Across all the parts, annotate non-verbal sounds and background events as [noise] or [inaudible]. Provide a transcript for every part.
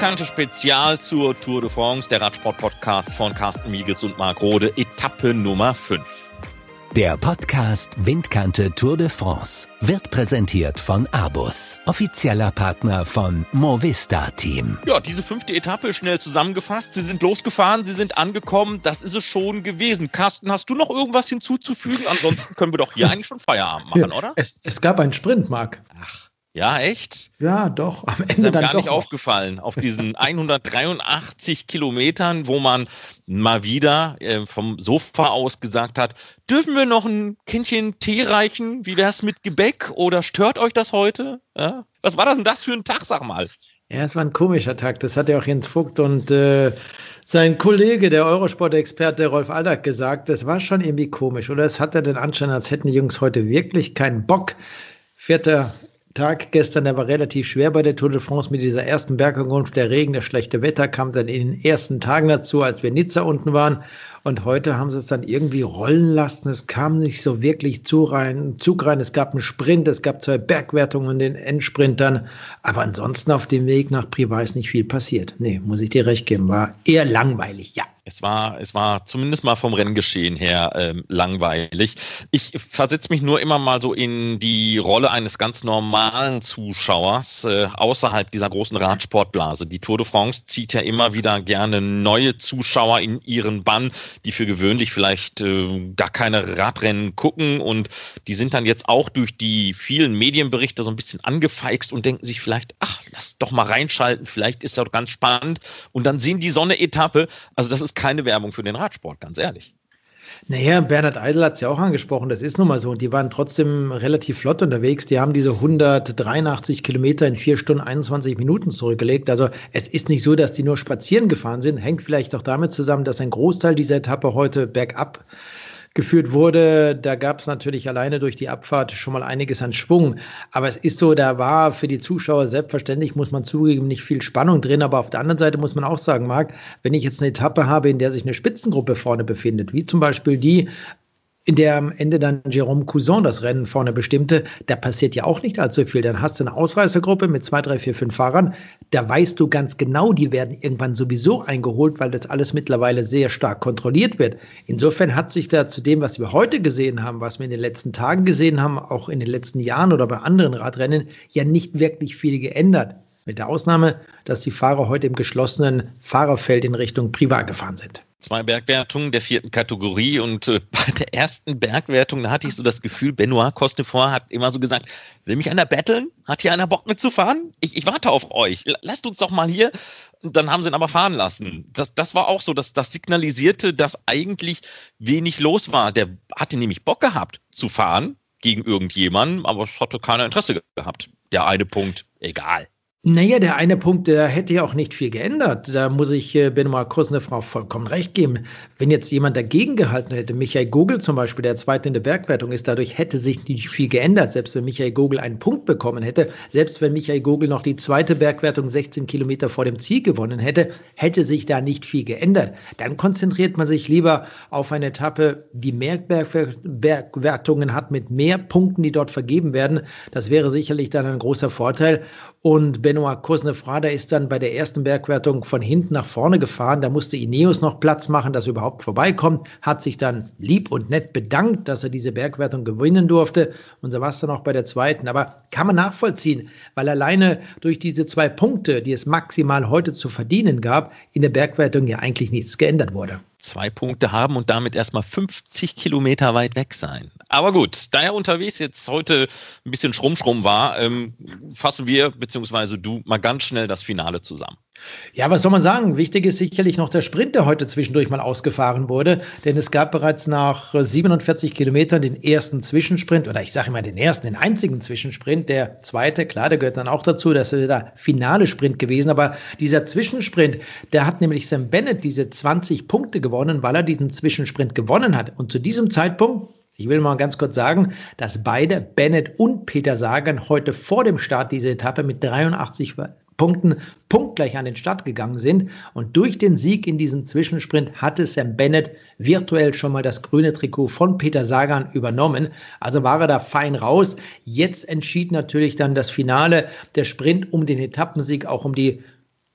Windkante Spezial zur Tour de France, der Radsport-Podcast von Carsten Miegels und Marc Rode, Etappe Nummer 5. Der Podcast Windkante Tour de France wird präsentiert von Abus, offizieller Partner von Movista Team. Ja, diese fünfte Etappe schnell zusammengefasst. Sie sind losgefahren, sie sind angekommen. Das ist es schon gewesen. Carsten, hast du noch irgendwas hinzuzufügen? Ansonsten können wir doch hier [laughs] eigentlich schon Feierabend machen, oder? Es, es gab einen Sprint, Marc. Ach. Ja, echt? Ja, doch. Am Ende ist dann gar nicht noch. aufgefallen. Auf diesen [laughs] 183 Kilometern, wo man mal wieder äh, vom Sofa aus gesagt hat, dürfen wir noch ein Kindchen Tee reichen? Wie wär's mit Gebäck? Oder stört euch das heute? Ja? Was war das denn das für ein Tag, sag mal? Ja, es war ein komischer Tag. Das hat ja auch Jens Vogt und äh, sein Kollege, der Eurosport-Experte Rolf Aldag, gesagt. Das war schon irgendwie komisch. Oder es hatte den Anschein, als hätten die Jungs heute wirklich keinen Bock. Vierter Tag gestern, der war relativ schwer bei der Tour de France mit dieser ersten Bergankunft. Der Regen, das schlechte Wetter kam dann in den ersten Tagen dazu, als wir Nizza unten waren. Und heute haben sie es dann irgendwie rollen lassen. Es kam nicht so wirklich zu rein, Zug rein. Es gab einen Sprint, es gab zwei Bergwertungen in den Endsprintern. Aber ansonsten auf dem Weg nach Privat ist nicht viel passiert. Nee, muss ich dir recht geben. War eher langweilig, ja. Es war, es war zumindest mal vom Renngeschehen her ähm, langweilig. Ich versetze mich nur immer mal so in die Rolle eines ganz normalen Zuschauers äh, außerhalb dieser großen Radsportblase. Die Tour de France zieht ja immer wieder gerne neue Zuschauer in ihren Bann, die für gewöhnlich vielleicht äh, gar keine Radrennen gucken und die sind dann jetzt auch durch die vielen Medienberichte so ein bisschen angefeixt und denken sich vielleicht, ach, lass doch mal reinschalten, vielleicht ist das ganz spannend und dann sehen die Sonne-Etappe. Also das ist keine Werbung für den Radsport, ganz ehrlich. Naja, Bernhard Eisel hat es ja auch angesprochen, das ist nun mal so. Und die waren trotzdem relativ flott unterwegs. Die haben diese 183 Kilometer in 4 Stunden 21 Minuten zurückgelegt. Also es ist nicht so, dass die nur spazieren gefahren sind. Hängt vielleicht auch damit zusammen, dass ein Großteil dieser Etappe heute bergab geführt wurde, da gab es natürlich alleine durch die Abfahrt schon mal einiges an Schwung. Aber es ist so, da war für die Zuschauer selbstverständlich, muss man zugeben, nicht viel Spannung drin. Aber auf der anderen Seite muss man auch sagen, Marc, wenn ich jetzt eine Etappe habe, in der sich eine Spitzengruppe vorne befindet, wie zum Beispiel die in der am Ende dann Jérôme Cousin das Rennen vorne bestimmte, da passiert ja auch nicht allzu viel. Dann hast du eine Ausreißergruppe mit zwei, drei, vier, fünf Fahrern. Da weißt du ganz genau, die werden irgendwann sowieso eingeholt, weil das alles mittlerweile sehr stark kontrolliert wird. Insofern hat sich da zu dem, was wir heute gesehen haben, was wir in den letzten Tagen gesehen haben, auch in den letzten Jahren oder bei anderen Radrennen, ja nicht wirklich viel geändert. Mit der Ausnahme, dass die Fahrer heute im geschlossenen Fahrerfeld in Richtung Privat gefahren sind zwei Bergwertungen der vierten Kategorie und äh, [laughs] bei der ersten Bergwertung, da hatte ich so das Gefühl, Benoit Cosnefort hat immer so gesagt, will mich einer betteln? Hat hier einer Bock mitzufahren? Ich, ich warte auf euch. Lasst uns doch mal hier. Dann haben sie ihn aber fahren lassen. Das, das war auch so, dass das signalisierte, dass eigentlich wenig los war. Der hatte nämlich Bock gehabt zu fahren gegen irgendjemanden, aber es hatte keiner Interesse gehabt. Der eine Punkt, egal. Naja, der eine Punkt, der hätte ja auch nicht viel geändert. Da muss ich äh, Benoit Kosnefrau vollkommen recht geben. Wenn jetzt jemand dagegen gehalten hätte, Michael Gogel zum Beispiel, der zweite in der Bergwertung ist, dadurch hätte sich nicht viel geändert. Selbst wenn Michael Gogel einen Punkt bekommen hätte, selbst wenn Michael Gogel noch die zweite Bergwertung 16 Kilometer vor dem Ziel gewonnen hätte, hätte sich da nicht viel geändert. Dann konzentriert man sich lieber auf eine Etappe, die mehr Bergwertungen hat mit mehr Punkten, die dort vergeben werden. Das wäre sicherlich dann ein großer Vorteil. Und Benoit Cosnefrada ist dann bei der ersten Bergwertung von hinten nach vorne gefahren. Da musste Ineos noch Platz machen, dass er überhaupt vorbeikommt. Hat sich dann lieb und nett bedankt, dass er diese Bergwertung gewinnen durfte. Und so war es dann auch bei der zweiten. Aber kann man nachvollziehen, weil alleine durch diese zwei Punkte, die es maximal heute zu verdienen gab, in der Bergwertung ja eigentlich nichts geändert wurde zwei Punkte haben und damit erstmal 50 Kilometer weit weg sein. Aber gut, da er unterwegs jetzt heute ein bisschen schrumm-schrumm war, ähm, fassen wir, beziehungsweise du, mal ganz schnell das Finale zusammen. Ja, was soll man sagen? Wichtig ist sicherlich noch der Sprint, der heute zwischendurch mal ausgefahren wurde, denn es gab bereits nach 47 Kilometern den ersten Zwischensprint oder ich sage immer den ersten, den einzigen Zwischensprint. Der zweite, klar, der gehört dann auch dazu, das ist der finale Sprint gewesen, aber dieser Zwischensprint, der hat nämlich Sam Bennett diese 20 Punkte gewonnen, weil er diesen Zwischensprint gewonnen hat. Und zu diesem Zeitpunkt ich will mal ganz kurz sagen, dass beide, Bennett und Peter Sagan, heute vor dem Start dieser Etappe mit 83 Punkten punktgleich an den Start gegangen sind. Und durch den Sieg in diesem Zwischensprint hatte Sam Bennett virtuell schon mal das grüne Trikot von Peter Sagan übernommen. Also war er da fein raus. Jetzt entschied natürlich dann das Finale, der Sprint um den Etappensieg, auch um die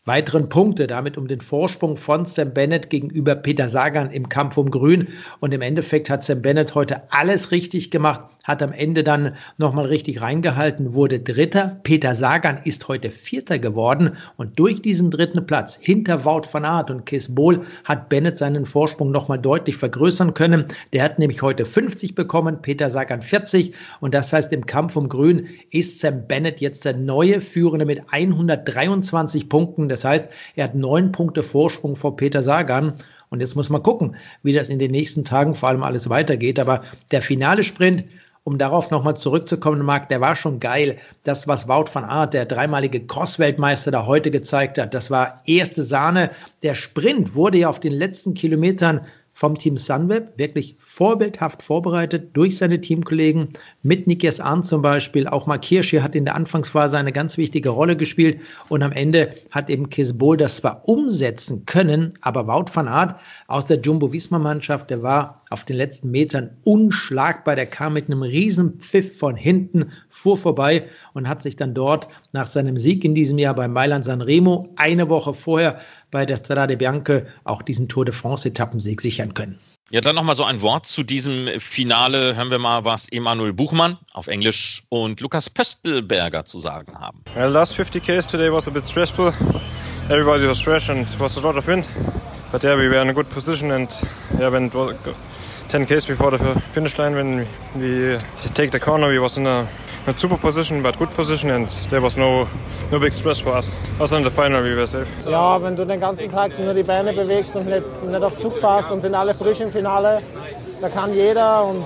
weiteren Punkte, damit um den Vorsprung von Sam Bennett gegenüber Peter Sagan im Kampf um Grün. Und im Endeffekt hat Sam Bennett heute alles richtig gemacht, hat am Ende dann nochmal richtig reingehalten, wurde Dritter. Peter Sagan ist heute Vierter geworden und durch diesen dritten Platz hinter Wout van Aert und Kiss Bohl hat Bennett seinen Vorsprung nochmal deutlich vergrößern können. Der hat nämlich heute 50 bekommen, Peter Sagan 40 und das heißt, im Kampf um Grün ist Sam Bennett jetzt der neue Führende mit 123 Punkten. Das heißt, er hat neun Punkte Vorsprung vor Peter Sagan. Und jetzt muss man gucken, wie das in den nächsten Tagen vor allem alles weitergeht. Aber der finale Sprint, um darauf nochmal zurückzukommen, Marc, der war schon geil. Das, was Wout van Aert, der dreimalige Cross-Weltmeister, da heute gezeigt hat, das war erste Sahne. Der Sprint wurde ja auf den letzten Kilometern vom Team Sunweb, wirklich vorbildhaft vorbereitet durch seine Teamkollegen, mit Nikias Ahn zum Beispiel. Auch Mark Hirschi hat in der Anfangsphase eine ganz wichtige Rolle gespielt und am Ende hat eben Kisbol das zwar umsetzen können, aber Wout van Aert aus der Jumbo-Visma-Mannschaft, der war auf den letzten Metern unschlagbar. Der kam mit einem riesen Pfiff von hinten, fuhr vorbei und hat sich dann dort nach seinem Sieg in diesem Jahr bei Mailand San Remo eine Woche vorher bei der Strade Bianca auch diesen Tour de France-Etappensieg sichern können. Ja, dann nochmal so ein Wort zu diesem Finale. Hören wir mal, was Emanuel Buchmann auf Englisch und Lukas Pöstelberger zu sagen haben. Well, last 50 Ks today was a bit stressful. Everybody was fresh and it was a lot of wind. But yeah, we were in a good position and yeah, when it was 10 k's before the finish line when we take the corner we was in a not super position but good position and there was no no big stress for us. Also in the final we were safe. Ja, wenn du den ganzen Tag nur die Beine bewegst und nicht, nicht auf Zug fährst und sind alle frisch im Finale, da kann jeder und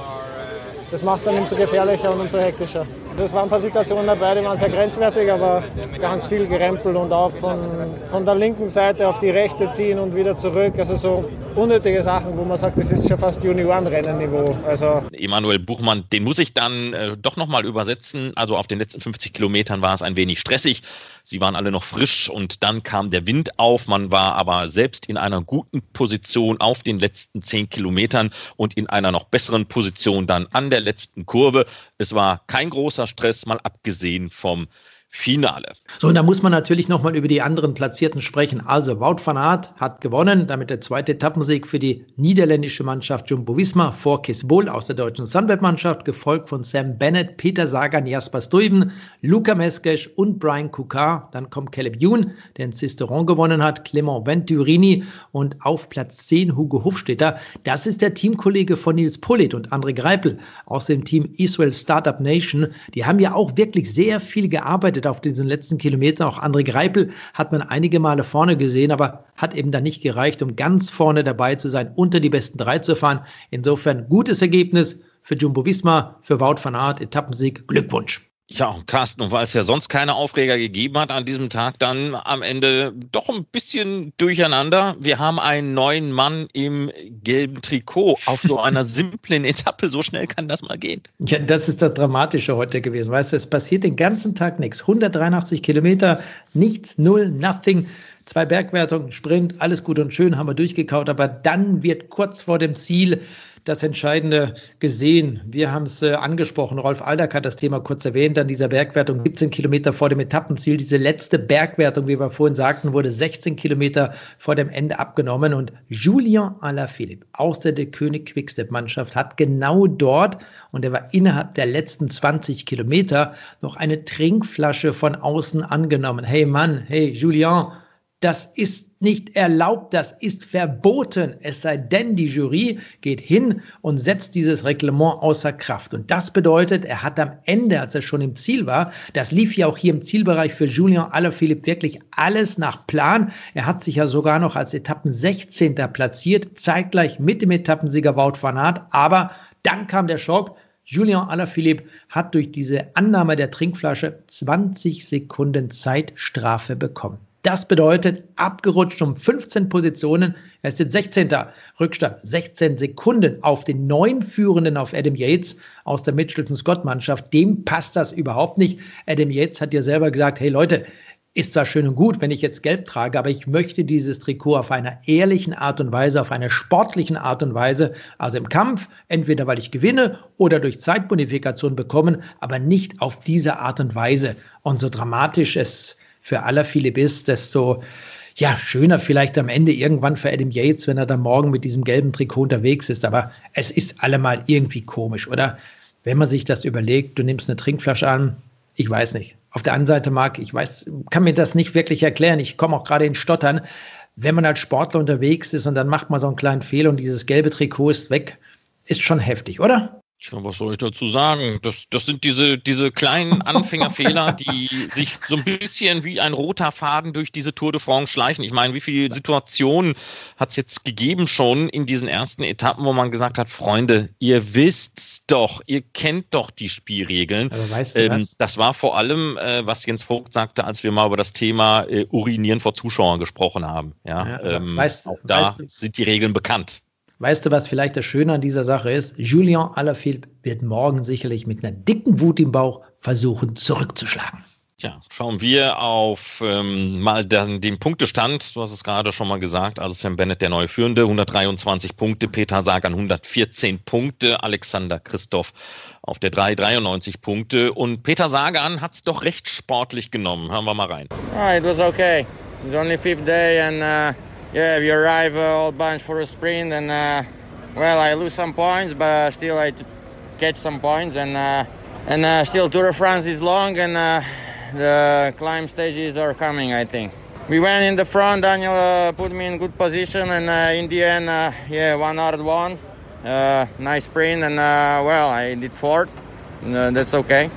das macht es dann umso gefährlicher und umso hektischer. Es waren ein paar Situationen dabei, die waren sehr grenzwertig, aber ganz viel gerempelt und auch von, von der linken Seite auf die rechte ziehen und wieder zurück. Also so unnötige Sachen, wo man sagt, das ist schon fast Juniorenrennenniveau. Also Emanuel Buchmann, den muss ich dann äh, doch nochmal übersetzen. Also auf den letzten 50 Kilometern war es ein wenig stressig. Sie waren alle noch frisch und dann kam der Wind auf. Man war aber selbst in einer guten Position auf den letzten 10 Kilometern und in einer noch besseren Position dann an der letzten Kurve. Es war kein großer Stress, mal abgesehen vom Finale. So, und da muss man natürlich nochmal über die anderen Platzierten sprechen. Also, Wout van Aert hat gewonnen, damit der zweite Etappensieg für die niederländische Mannschaft Jumbo Visma vor Kisbol aus der deutschen Sunweb-Mannschaft, gefolgt von Sam Bennett, Peter Sagan, Jasper Stuyven, Luca Meskesch und Brian Coukard. Dann kommt Caleb Youn, der in Cisteron gewonnen hat, Clement Venturini und auf Platz 10 Hugo Hofstetter. Das ist der Teamkollege von Nils Pollitt und André Greipel aus dem Team Israel Startup Nation. Die haben ja auch wirklich sehr viel gearbeitet gearbeitet auf diesen letzten Kilometern. Auch André Greipel hat man einige Male vorne gesehen, aber hat eben dann nicht gereicht, um ganz vorne dabei zu sein, unter die besten drei zu fahren. Insofern gutes Ergebnis für Jumbo Visma, für Wout van Aert, Etappensieg. Glückwunsch. Ja, Carsten, und weil es ja sonst keine Aufreger gegeben hat an diesem Tag, dann am Ende doch ein bisschen durcheinander. Wir haben einen neuen Mann im gelben Trikot auf so einer [laughs] simplen Etappe. So schnell kann das mal gehen. Ja, das ist das Dramatische heute gewesen. Weißt du, es passiert den ganzen Tag nichts. 183 Kilometer, nichts, null, nothing. Zwei Bergwertungen, Sprint, alles gut und schön, haben wir durchgekaut. Aber dann wird kurz vor dem Ziel das Entscheidende gesehen. Wir haben es äh, angesprochen. Rolf Aldag hat das Thema kurz erwähnt. An dieser Bergwertung 17 Kilometer vor dem Etappenziel. Diese letzte Bergwertung, wie wir vorhin sagten, wurde 16 Kilometer vor dem Ende abgenommen. Und Julien Alaphilippe aus der De König Quickstep Mannschaft hat genau dort, und er war innerhalb der letzten 20 Kilometer, noch eine Trinkflasche von außen angenommen. Hey Mann, hey Julien, das ist nicht erlaubt, das ist verboten. Es sei denn, die Jury geht hin und setzt dieses Reglement außer Kraft. Und das bedeutet, er hat am Ende, als er schon im Ziel war, das lief ja auch hier im Zielbereich für Julien Alaphilippe wirklich alles nach Plan. Er hat sich ja sogar noch als Etappen 16. platziert, zeitgleich mit dem Etappensieger Wout van Aert. Aber dann kam der Schock. Julien Alaphilippe hat durch diese Annahme der Trinkflasche 20 Sekunden Zeitstrafe bekommen. Das bedeutet, abgerutscht um 15 Positionen. Er ist jetzt 16. Rückstand, 16 Sekunden auf den neun Führenden auf Adam Yates aus der Mitchelton Scott Mannschaft. Dem passt das überhaupt nicht. Adam Yates hat ja selber gesagt, hey Leute, ist zwar schön und gut, wenn ich jetzt gelb trage, aber ich möchte dieses Trikot auf einer ehrlichen Art und Weise, auf einer sportlichen Art und Weise, also im Kampf, entweder weil ich gewinne oder durch Zeitbonifikation bekommen, aber nicht auf diese Art und Weise. Und so dramatisch es für Alaphilippe ist, desto Ja, schöner vielleicht am Ende irgendwann für Adam Yates, wenn er dann morgen mit diesem gelben Trikot unterwegs ist. Aber es ist allemal irgendwie komisch, oder? Wenn man sich das überlegt, du nimmst eine Trinkflasche an, ich weiß nicht. Auf der anderen Seite, Marc, ich weiß, kann mir das nicht wirklich erklären. Ich komme auch gerade in Stottern. Wenn man als Sportler unterwegs ist und dann macht man so einen kleinen Fehler und dieses gelbe Trikot ist weg, ist schon heftig, oder? Tja, was soll ich dazu sagen? Das, das sind diese, diese kleinen [laughs] Anfängerfehler, die sich so ein bisschen wie ein roter Faden durch diese Tour de France schleichen. Ich meine, wie viele Situationen hat es jetzt gegeben schon in diesen ersten Etappen, wo man gesagt hat, Freunde, ihr wisst's doch, ihr kennt doch die Spielregeln. Aber weißt du ähm, das war vor allem, äh, was Jens Vogt sagte, als wir mal über das Thema äh, Urinieren vor Zuschauern gesprochen haben. Ja, ja ähm, weißt, auch da weißt du, sind die Regeln bekannt. Weißt du, was vielleicht das Schöne an dieser Sache ist? Julien Alaphilippe wird morgen sicherlich mit einer dicken Wut im Bauch versuchen, zurückzuschlagen. Tja, schauen wir auf ähm, mal den, den, Punktestand. Du hast es gerade schon mal gesagt. Also Sam Bennett, der neue Führende, 123 Punkte. Peter Sagan 114 Punkte. Alexander Christoph auf der 3 93 Punkte. Und Peter Sagan hat es doch recht sportlich genommen. Hören wir mal rein. Oh, it was okay. It's only fifth day and uh yeah, we arrive uh, all bunch for a sprint, and uh, well, I lose some points, but still I catch some points, and uh, and uh, still Tour de France is long, and uh, the climb stages are coming. I think we went in the front. Daniel uh, put me in good position, and in the end, yeah, one hard one, nice sprint, and well, I did fourth. that's okay.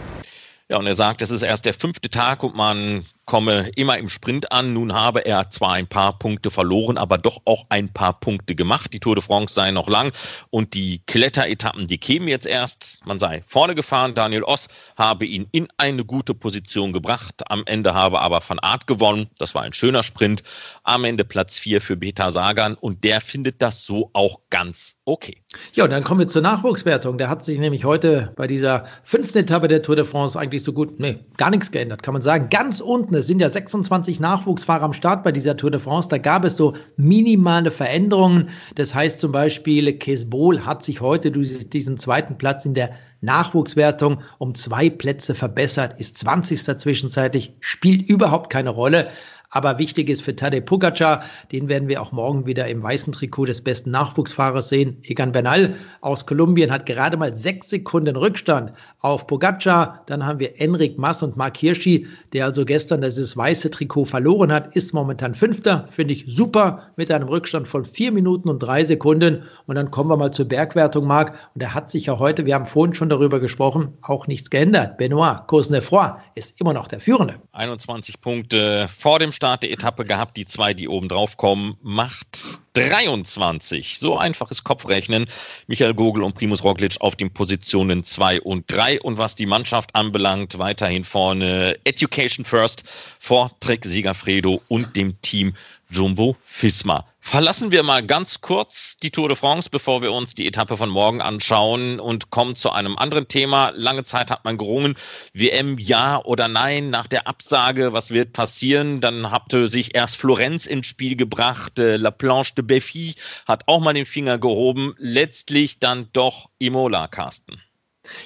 Ja, und er sagt, es ist erst der fünfte Tag und man komme immer im Sprint an. Nun habe er zwar ein paar Punkte verloren, aber doch auch ein paar Punkte gemacht. Die Tour de France sei noch lang und die Kletteretappen, die kämen jetzt erst. Man sei vorne gefahren. Daniel Oss habe ihn in eine gute Position gebracht. Am Ende habe aber Van Art gewonnen. Das war ein schöner Sprint. Am Ende Platz 4 für Beta Sagan und der findet das so auch ganz okay. Ja, und dann kommen wir zur Nachwuchswertung. Der hat sich nämlich heute bei dieser fünften Etappe der Tour de France eigentlich so gut, nee, gar nichts geändert, kann man sagen. Ganz unten, es sind ja 26 Nachwuchsfahrer am Start bei dieser Tour de France. Da gab es so minimale Veränderungen. Das heißt zum Beispiel, Kesbol hat sich heute durch diesen zweiten Platz in der Nachwuchswertung um zwei Plätze verbessert, ist 20. zwischenzeitlich, spielt überhaupt keine Rolle. Aber wichtig ist für Tadej Pogacar, den werden wir auch morgen wieder im weißen Trikot des besten Nachwuchsfahrers sehen. Egan Bernal aus Kolumbien hat gerade mal sechs Sekunden Rückstand auf Pogacar. Dann haben wir Enric Mas und Mark Hirschi, der also gestern dieses weiße Trikot verloren hat, ist momentan Fünfter. Finde ich super mit einem Rückstand von vier Minuten und drei Sekunden. Und dann kommen wir mal zur Bergwertung, Marc. Und da hat sich ja heute, wir haben vorhin schon darüber gesprochen, auch nichts geändert. Benoit Cosnefroy ist immer noch der Führende. 21 Punkte vor dem Start der Etappe gehabt. Die zwei, die oben drauf kommen, macht 23. So einfaches Kopfrechnen. Michael Gogel und Primus Roglic auf den Positionen 2 und 3. Und was die Mannschaft anbelangt, weiterhin vorne Education First vor Trek Siegerfredo und dem Team Jumbo Fisma. Verlassen wir mal ganz kurz die Tour de France, bevor wir uns die Etappe von morgen anschauen und kommen zu einem anderen Thema. Lange Zeit hat man gerungen, WM ja oder nein nach der Absage, was wird passieren? Dann hatte sich erst Florenz ins Spiel gebracht, äh, La Planche de Béfi hat auch mal den Finger gehoben, letztlich dann doch Imola, Carsten.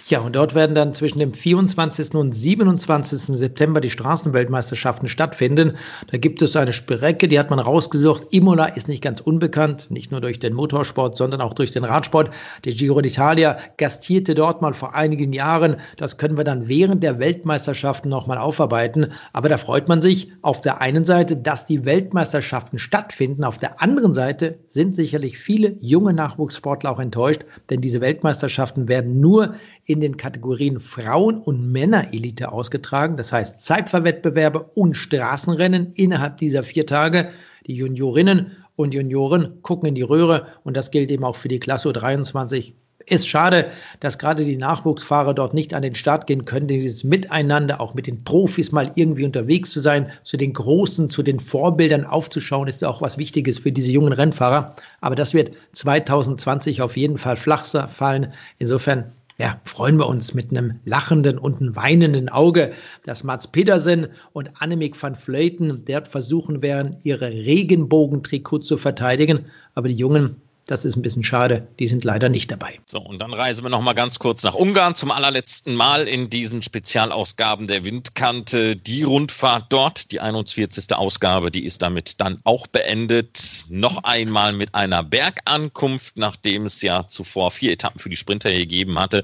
Ja, und dort werden dann zwischen dem 24. und 27. September die Straßenweltmeisterschaften stattfinden. Da gibt es eine Strecke, die hat man rausgesucht. Imola ist nicht ganz unbekannt, nicht nur durch den Motorsport, sondern auch durch den Radsport. Der Giro d'Italia gastierte dort mal vor einigen Jahren. Das können wir dann während der Weltmeisterschaften nochmal aufarbeiten. Aber da freut man sich auf der einen Seite, dass die Weltmeisterschaften stattfinden. Auf der anderen Seite sind sicherlich viele junge Nachwuchssportler auch enttäuscht, denn diese Weltmeisterschaften werden nur in den Kategorien Frauen- und Männerelite ausgetragen. Das heißt Zeitfahrwettbewerbe und Straßenrennen innerhalb dieser vier Tage. Die Juniorinnen und Junioren gucken in die Röhre und das gilt eben auch für die Klasse 23 ist schade, dass gerade die Nachwuchsfahrer dort nicht an den Start gehen können, dieses Miteinander, auch mit den Profis mal irgendwie unterwegs zu sein, zu den Großen, zu den Vorbildern aufzuschauen, ist auch was Wichtiges für diese jungen Rennfahrer. Aber das wird 2020 auf jeden Fall flach fallen. Insofern ja, freuen wir uns mit einem lachenden und einem weinenden Auge, dass Mats Pedersen und Annemiek van Vleuten dort versuchen werden, ihre Regenbogentrikot zu verteidigen. Aber die Jungen, Das ist ein bisschen schade. Die sind leider nicht dabei. So, und dann reisen wir noch mal ganz kurz nach Ungarn zum allerletzten Mal in diesen Spezialausgaben der Windkante. Die Rundfahrt dort, die 41. Ausgabe, die ist damit dann auch beendet. Noch einmal mit einer Bergankunft, nachdem es ja zuvor vier Etappen für die Sprinter gegeben hatte.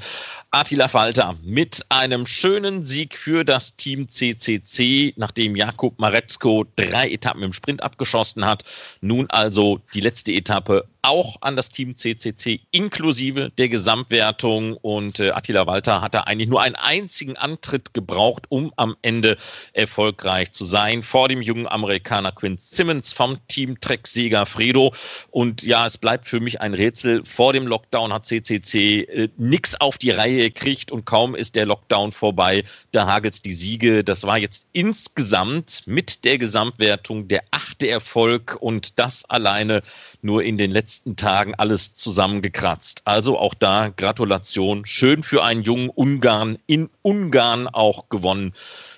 Attila Falter mit einem schönen Sieg für das Team CCC, nachdem Jakub Maretzko drei Etappen im Sprint abgeschossen hat. Nun also die letzte Etappe auch an das Team CCC inklusive der Gesamtwertung. Und äh, Attila Walter hatte eigentlich nur einen einzigen Antritt gebraucht, um am Ende erfolgreich zu sein. Vor dem jungen Amerikaner Quinn Simmons vom Team Trek-Sieger Fredo. Und ja, es bleibt für mich ein Rätsel. Vor dem Lockdown hat CCC äh, nichts auf die Reihe gekriegt und kaum ist der Lockdown vorbei, da hagelt die Siege. Das war jetzt insgesamt mit der Gesamtwertung der achte Erfolg und das alleine nur in den letzten letzten Tagen alles zusammengekratzt. Also auch da Gratulation. Schön für einen jungen Ungarn in Ungarn auch gewonnen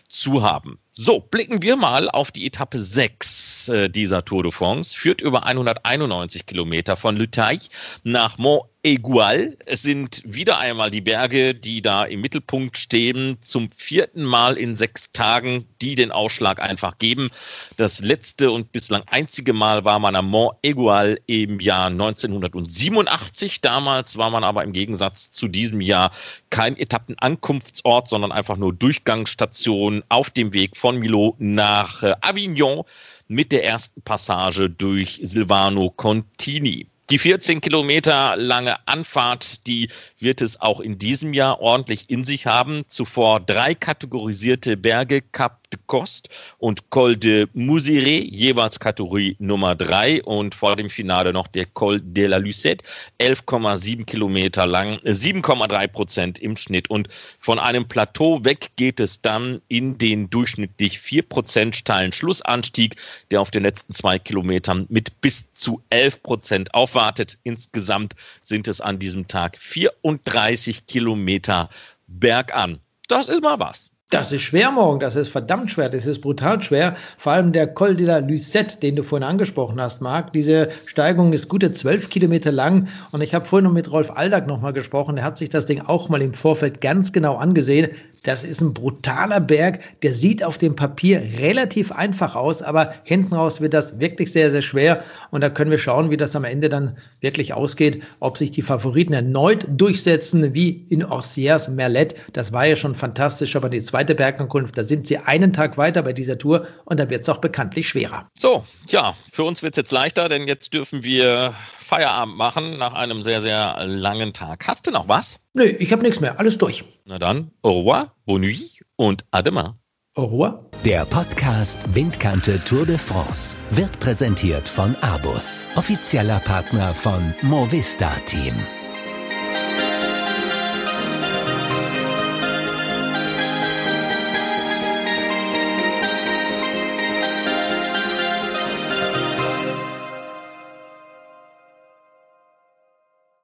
zu haben. So, blicken wir mal auf die Etappe 6 äh, dieser Tour de France. Führt über 191 Kilometer von Lutaille nach Mont Egual. Es sind wieder einmal die Berge, die da im Mittelpunkt stehen, zum vierten Mal in sechs Tagen, die den Ausschlag einfach geben. Das letzte und bislang einzige Mal war man am Mont Egual im Jahr 1987. Damals war man aber im Gegensatz zu diesem Jahr kein Etappenankunftsort, sondern einfach nur Durchgangsstation auf dem Weg von Milo nach äh, Avignon mit der ersten Passage durch Silvano Contini. Die 14 Kilometer lange Anfahrt, die wird es auch in diesem Jahr ordentlich in sich haben. Zuvor drei kategorisierte Berge, Cap de Coste und Col de Mousiré, jeweils Kategorie Nummer drei und vor dem Finale noch der Col de la Lucette, 11,7 Kilometer lang, 7,3 Prozent im Schnitt und von einem Plateau weg geht es dann in den durchschnittlich 4 Prozent steilen Schlussanstieg, der auf den letzten zwei Kilometern mit bis zu 11 Prozent aufwartet. Insgesamt sind es an diesem Tag 34 Kilometer bergan. Das ist mal was. Das ist schwer morgen, das ist verdammt schwer, das ist brutal schwer. Vor allem der Col de la Lucette, den du vorhin angesprochen hast, Marc. Diese Steigung ist gute zwölf Kilometer lang und ich habe vorhin noch mit Rolf Aldag nochmal gesprochen. Der hat sich das Ding auch mal im Vorfeld ganz genau angesehen. Das ist ein brutaler Berg, der sieht auf dem Papier relativ einfach aus, aber hinten raus wird das wirklich sehr, sehr schwer. Und da können wir schauen, wie das am Ende dann wirklich ausgeht, ob sich die Favoriten erneut durchsetzen, wie in Orsiers Merlet. Das war ja schon fantastisch, aber die zweite Bergankunft, da sind sie einen Tag weiter bei dieser Tour und da wird es auch bekanntlich schwerer. So, ja, für uns wird es jetzt leichter, denn jetzt dürfen wir Feierabend machen nach einem sehr, sehr langen Tag. Hast du noch was? Nö, ich habe nichts mehr. Alles durch. Na dann, au revoir, bonne nuit und à demain. Au revoir. Der Podcast Windkante Tour de France wird präsentiert von Abus, offizieller Partner von Movista Team.